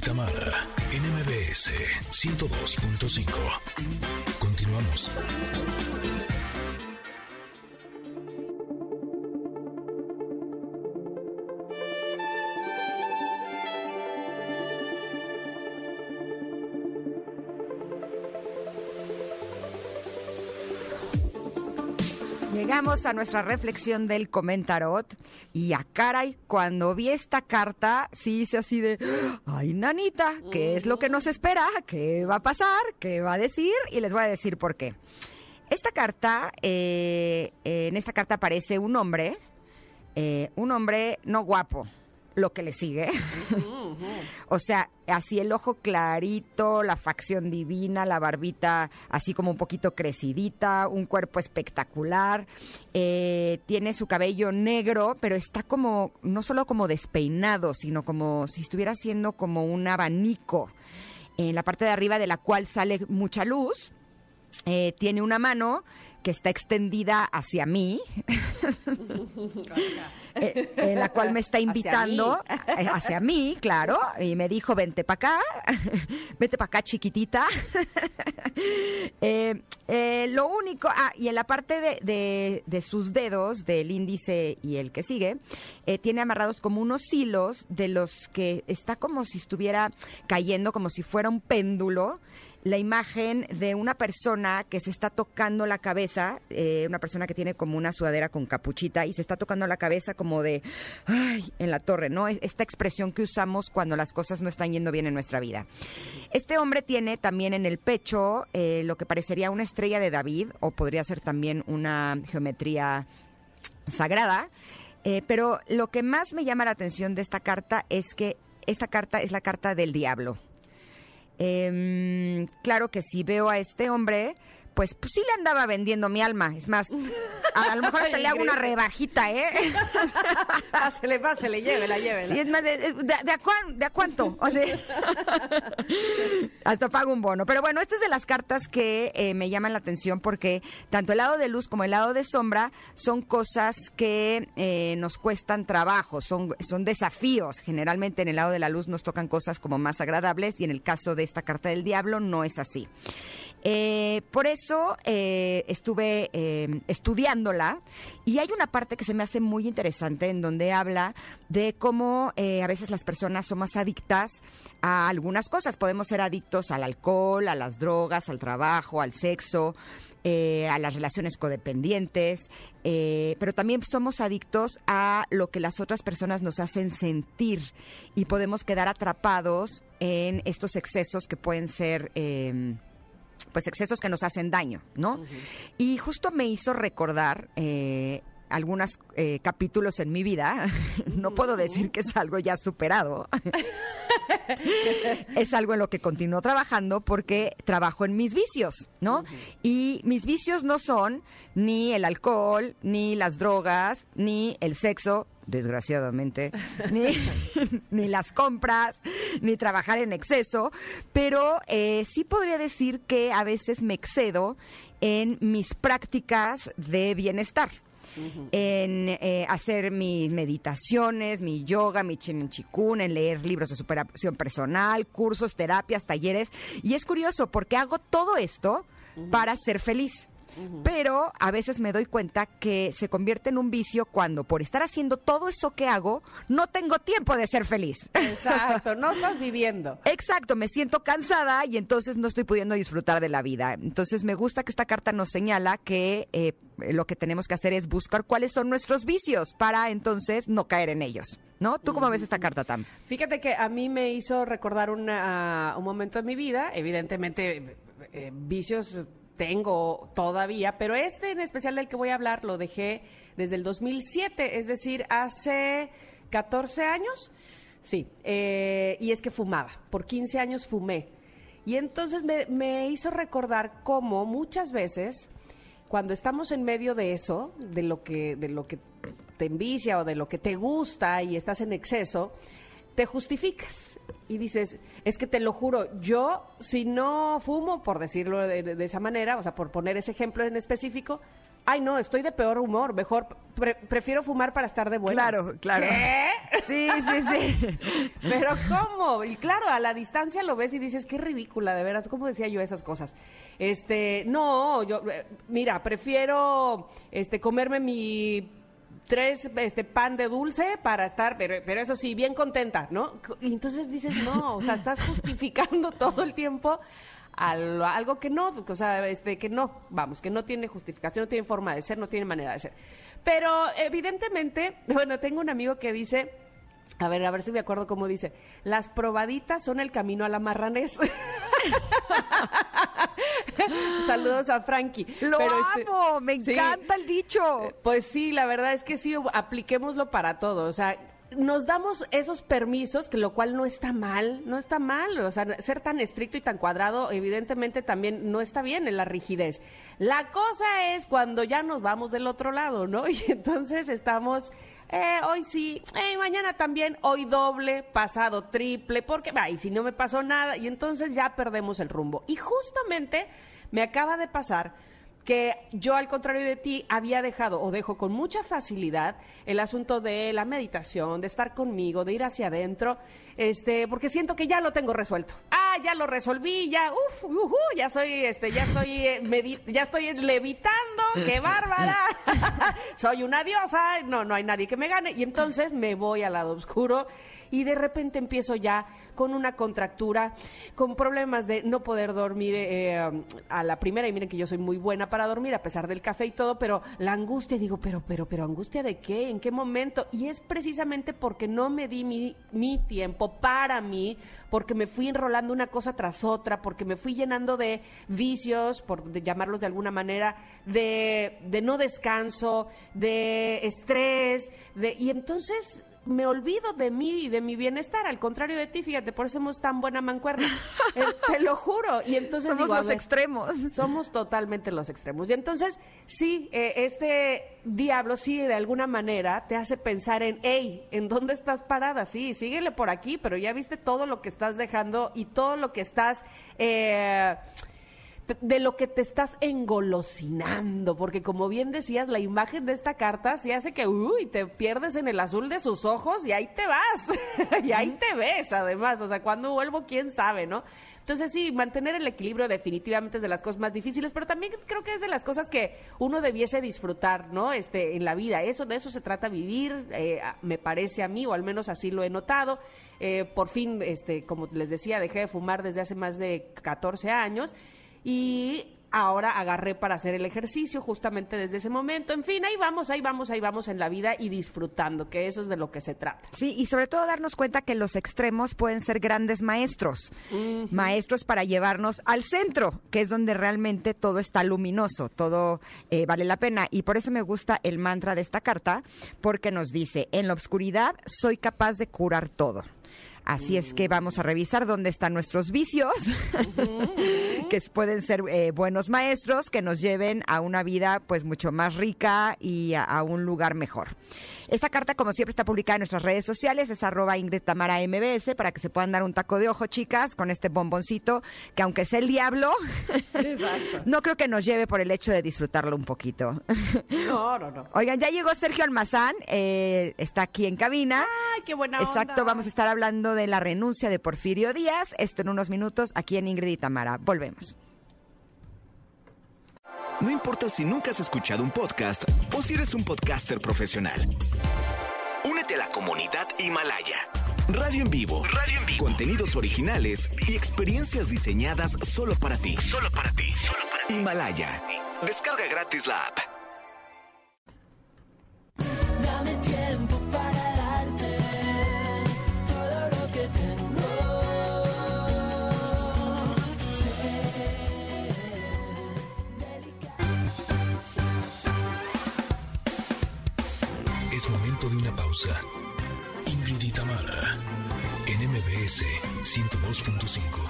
Tamara en MBS 102.5. Continuamos. Llegamos a nuestra reflexión del comentarot y a caray, cuando vi esta carta, sí hice así de, ay nanita, ¿qué es lo que nos espera? ¿Qué va a pasar? ¿Qué va a decir? Y les voy a decir por qué. Esta carta, eh, en esta carta aparece un hombre, eh, un hombre no guapo, lo que le sigue. o sea, así el ojo clarito, la facción divina, la barbita así como un poquito crecidita, un cuerpo espectacular. eh, tiene su cabello negro, pero está como, no solo como despeinado, sino como si estuviera haciendo como un abanico en la parte de arriba de la cual sale mucha luz. Eh, tiene una mano que está extendida hacia mí, eh, en la cual me está invitando eh, hacia mí, claro, y me dijo, vente para acá, vente para acá chiquitita. Eh, eh, lo único, ah, y en la parte de, de- de sus dedos, del índice y el que sigue, tiene amarrados como unos hilos de los que está como si estuviera cayendo, como si fuera un péndulo la imagen de una persona que se está tocando la cabeza, eh, una persona que tiene como una sudadera con capuchita y se está tocando la cabeza como de, en la torre, ¿no? Es- Esta expresión que usamos cuando las cosas no están yendo bien en nuestra vida. Este hombre tiene también en el pecho eh, lo que parecería una estrella de David o podría ser también una geometría sagrada. Eh, pero lo que más me llama la atención de esta carta es que esta carta es la carta del diablo. Em, claro que si veo a este hombre, pues, pues sí le andaba vendiendo mi alma. Es más, a, lo mejor hasta le hago una rebajita, ¿eh? Pásele, pásele, llévela, llévela. Sí, es más, de, de- de a, cuán- de a cuánto? O sea, hasta pago un bono. Pero bueno, esta es de las cartas que eh, me llaman la atención porque tanto el lado de luz como el lado de sombra son cosas que eh, nos cuestan trabajo, son, son desafíos. Generalmente en el lado de la luz nos tocan cosas como más agradables y en el caso de esta carta del diablo no es así. Eh, por eso eh, estuve eh, estudiándola y hay una parte que se me hace muy interesante en donde habla de cómo eh, a veces las personas somos adictas a algunas cosas. Podemos ser adictos al alcohol, a las drogas, al trabajo, al sexo. eh, a las relaciones codependientes, eh, pero también somos adictos a lo que las otras personas nos hacen sentir y podemos quedar atrapados en estos excesos que pueden ser eh, pues excesos que nos hacen daño, ¿no? Y justo me hizo recordar eh, algunos capítulos en mi vida. no puedo decir que es algo ya superado. es algo en lo que continúo trabajando porque trabajo en mis vicios, ¿no? Y mis vicios no son ni el alcohol, ni las drogas, ni el sexo, desgraciadamente, ni, ni las compras, ni trabajar en exceso, pero eh, sí podría decir que a veces me excedo en mis prácticas de bienestar. En eh, hacer mis meditaciones, mi yoga, mi chen chikun, en leer libros de superación personal, cursos, terapias, talleres. Y es curioso porque hago todo esto para ser feliz. Pero a veces me doy cuenta que se convierte en un vicio cuando por estar haciendo todo eso que hago, no tengo tiempo de ser feliz. Exacto, no estás viviendo. Exacto, me siento cansada y entonces no estoy pudiendo disfrutar de la vida. Entonces me gusta que esta carta nos señala que eh, lo que tenemos que hacer es buscar cuáles son nuestros vicios para entonces no caer en ellos. ¿No? ¿Tú cómo ves esta carta, Tam? Fíjate que a mí me hizo recordar una- un momento en mi vida, evidentemente eh, vicios tengo todavía, pero este en especial del que voy a hablar lo dejé desde el 2007, es decir, hace 14 años. Sí, eh, y es que fumaba, por 15 años fumé. Y entonces me, me hizo recordar cómo muchas veces cuando estamos en medio de eso, de lo que, de lo que te envicia o de lo que te gusta y estás en exceso, te justificas y dices, es que te lo juro, yo si no fumo, por decirlo de, esa manera, o sea, por poner ese ejemplo en específico, ay no, estoy de peor humor, mejor pre- prefiero fumar para estar de buenas. Claro, claro. ¿Qué? Sí, sí, sí. Pero ¿cómo? Y claro, a la distancia lo ves y dices, qué ridícula, de veras, ¿cómo decía yo esas cosas? Este, no, yo, eh, mira, prefiero este, comerme mi tres este pan de dulce para estar, pero, pero eso sí, bien contenta, ¿no? Y entonces dices, no, o sea, estás justificando todo el tiempo al- algo que no, o sea, este, que no, vamos, que no tiene justificación, no tiene forma de ser, no tiene manera de ser. Pero evidentemente, bueno, tengo un amigo que dice, a ver, a ver si me acuerdo cómo dice, las probaditas son el camino a la marranés. Saludos a Frankie. Lo Pero, este, amo, me sí. encanta el dicho. Pues sí, la verdad es que sí, apliquémoslo para todo. O sea, nos damos esos permisos, que lo cual no está mal, no está mal. O sea, ser tan estricto y tan cuadrado, evidentemente también no está bien en la rigidez. La cosa es cuando ya nos vamos del otro lado, ¿no? Y entonces estamos. eh, hoy sí, eh, mañana también, hoy doble, pasado triple, porque, ay, si no me pasó nada, y entonces ya perdemos el rumbo. Y justamente me acaba de pasar que yo, al contrario de ti, había dejado o dejo con mucha facilidad el asunto de la meditación, de estar conmigo, de ir hacia adentro, este, porque siento que ya lo tengo resuelto. Ya lo resolví, ya, uff, ujú, ya soy, este, ya estoy, eh, ya estoy levitando, qué bárbara, soy una diosa, no, no hay nadie que me gane, y entonces me voy al lado oscuro y de repente empiezo ya con una contractura, con problemas de no poder dormir eh, a la primera, y miren que yo soy muy buena para dormir a pesar del café y todo, pero la angustia, digo, pero, pero, pero, angustia de qué, en qué momento, y es precisamente porque no me di mi, mi tiempo para mí, porque me fui enrolando una cosa tras otra, porque me fui llenando de vicios, por llamarlos de alguna manera, de, de no descanso, de estrés, de, y entonces me olvido de mí y de mi bienestar, al contrario de ti, fíjate, por eso somos tan buena mancuerna. Eh, te lo juro. Y entonces Somos digo, los ver, extremos. somos totalmente los extremos. Y entonces, sí, eh, este diablo sí de alguna manera te hace pensar en, hey, ¿en dónde estás parada? Sí, síguele por aquí, pero ya viste todo lo que estás dejando y todo lo que estás... eh, de lo que te estás engolosinando, porque como bien decías, la imagen de esta carta sí hace que, uy, te pierdes en el azul de sus ojos y ahí te vas, y ahí te ves además, o sea, cuando vuelvo, quién sabe, ¿no? Entonces sí, mantener el equilibrio definitivamente es de las cosas más difíciles, pero también creo que es de las cosas que uno debiese disfrutar, ¿no? Este, en la vida. Eso de eso se trata vivir, eh, me parece a mí, o al menos así lo he notado. Eh, por fin, este, como les decía, dejé de fumar desde hace más de 14 años y ahora agarré para hacer el ejercicio justamente desde ese momento. En fin, ahí vamos, ahí vamos, ahí vamos en la vida y disfrutando, que eso es de lo que se trata. Sí, y sobre todo darnos cuenta que los extremos pueden ser grandes maestros. Maestros para llevarnos al centro, que es donde realmente todo está luminoso, todo eh, vale la pena. Y por eso me gusta el mantra de esta carta, porque nos dice, en la oscuridad soy capaz de curar todo. Así es que vamos a revisar dónde están nuestros vicios, que pueden ser eh, buenos maestros que nos lleven a una vida pues mucho más rica y a, a un lugar mejor. Esta carta, como siempre, está publicada en nuestras redes sociales, es arroba Ingrid Tamara MBS, para que se puedan dar un taco de ojo, chicas, con este bomboncito, que aunque sea el diablo, Exacto. no creo que nos lleve por el hecho de disfrutarlo un poquito. No, no, no. Oigan, ya llegó Sergio Almazán, eh, está aquí en cabina. Ay, qué buena Exacto, onda. vamos a estar hablando de la renuncia de Porfirio Díaz. Esto en unos minutos aquí en Ingrid y Tamara. Volvemos. No importa si nunca has escuchado un podcast o si eres un podcaster profesional. Únete a la comunidad Himalaya. Radio en vivo. Radio en vivo. Contenidos originales y experiencias diseñadas solo para ti. Solo para ti. Himalaya. Descarga gratis la app. De una pausa. Ingrid y Tamara. En MBS 102.5.